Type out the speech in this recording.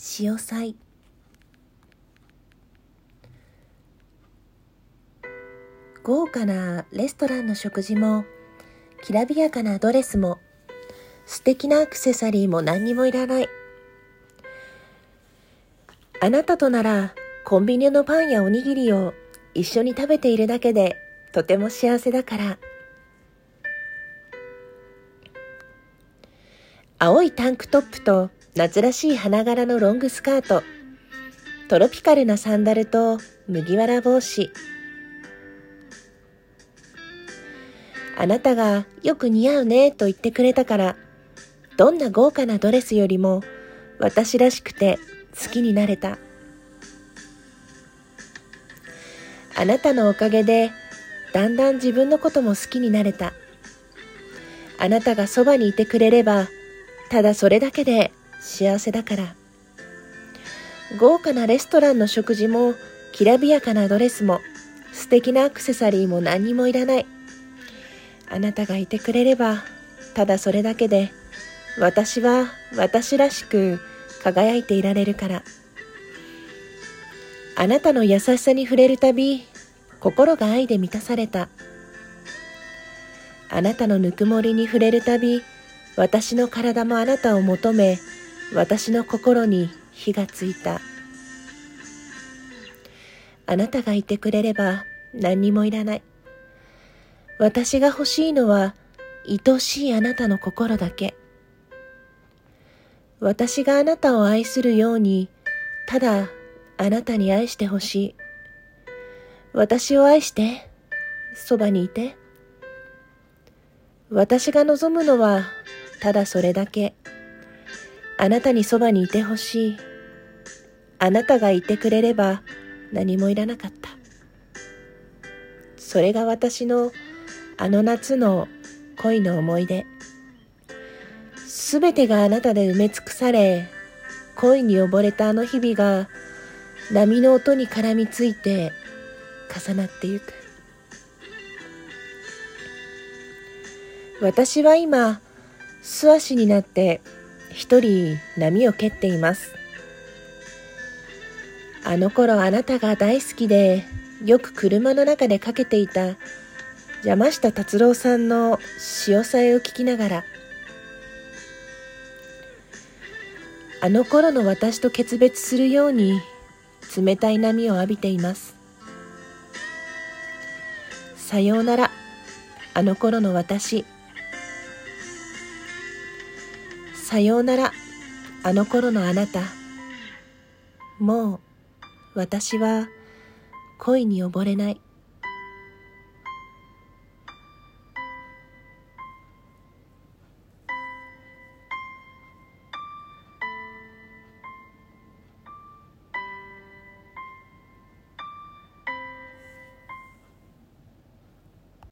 潮祭豪華なレストランの食事もきらびやかなドレスも素敵なアクセサリーも何にもいらない。あなたとならコンビニのパンやおにぎりを一緒に食べているだけでとても幸せだから。青いタンクトップと夏らしい花柄のロングスカート、トロピカルなサンダルと麦わら帽子。あなたがよく似合うねと言ってくれたから、どんな豪華なドレスよりも私らしくて好きになれた。あなたのおかげでだんだん自分のことも好きになれた。あなたがそばにいてくれればただそれだけで幸せだから。豪華なレストランの食事も、きらびやかなドレスも、素敵なアクセサリーも何にもいらない。あなたがいてくれれば、ただそれだけで、私は私らしく輝いていられるから。あなたの優しさに触れるたび、心が愛で満たされた。あなたのぬくもりに触れるたび、私の体もあなたを求め、私の心に火がついた。あなたがいてくれれば何にもいらない。私が欲しいのは愛しいあなたの心だけ。私があなたを愛するように、ただあなたに愛してほしい。私を愛して、そばにいて。私が望むのはただそれだけ。あなたにそばにいてほしい。あなたがいてくれれば何もいらなかった。それが私のあの夏の恋の思い出。すべてがあなたで埋め尽くされ、恋に溺れたあの日々が波の音に絡みついて重なってゆく。私は今、素足になって一人波を蹴っています。あの頃あなたが大好きでよく車の中でかけていた山下達郎さんの潮騒を聞きながらあの頃の私と決別するように冷たい波を浴びています。さようなら、あの頃の私。さようなら、あの頃のあなた。もう、私は恋に溺れない。